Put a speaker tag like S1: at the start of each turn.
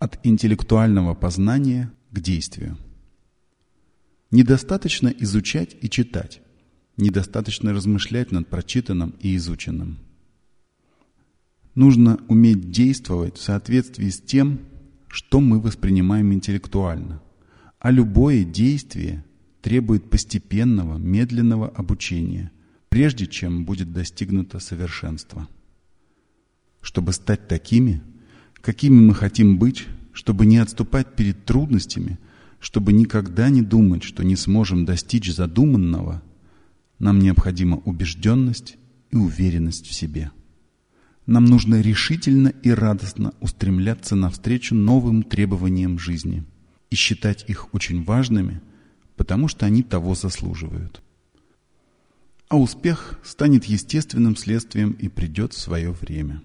S1: От интеллектуального познания к действию. Недостаточно изучать и читать. Недостаточно размышлять над прочитанным и изученным. Нужно уметь действовать в соответствии с тем, что мы воспринимаем интеллектуально. А любое действие требует постепенного, медленного обучения, прежде чем будет достигнуто совершенство. Чтобы стать такими, какими мы хотим быть, чтобы не отступать перед трудностями, чтобы никогда не думать, что не сможем достичь задуманного, нам необходима убежденность и уверенность в себе. Нам нужно решительно и радостно устремляться навстречу новым требованиям жизни и считать их очень важными, потому что они того заслуживают. А успех станет естественным следствием и придет в свое время.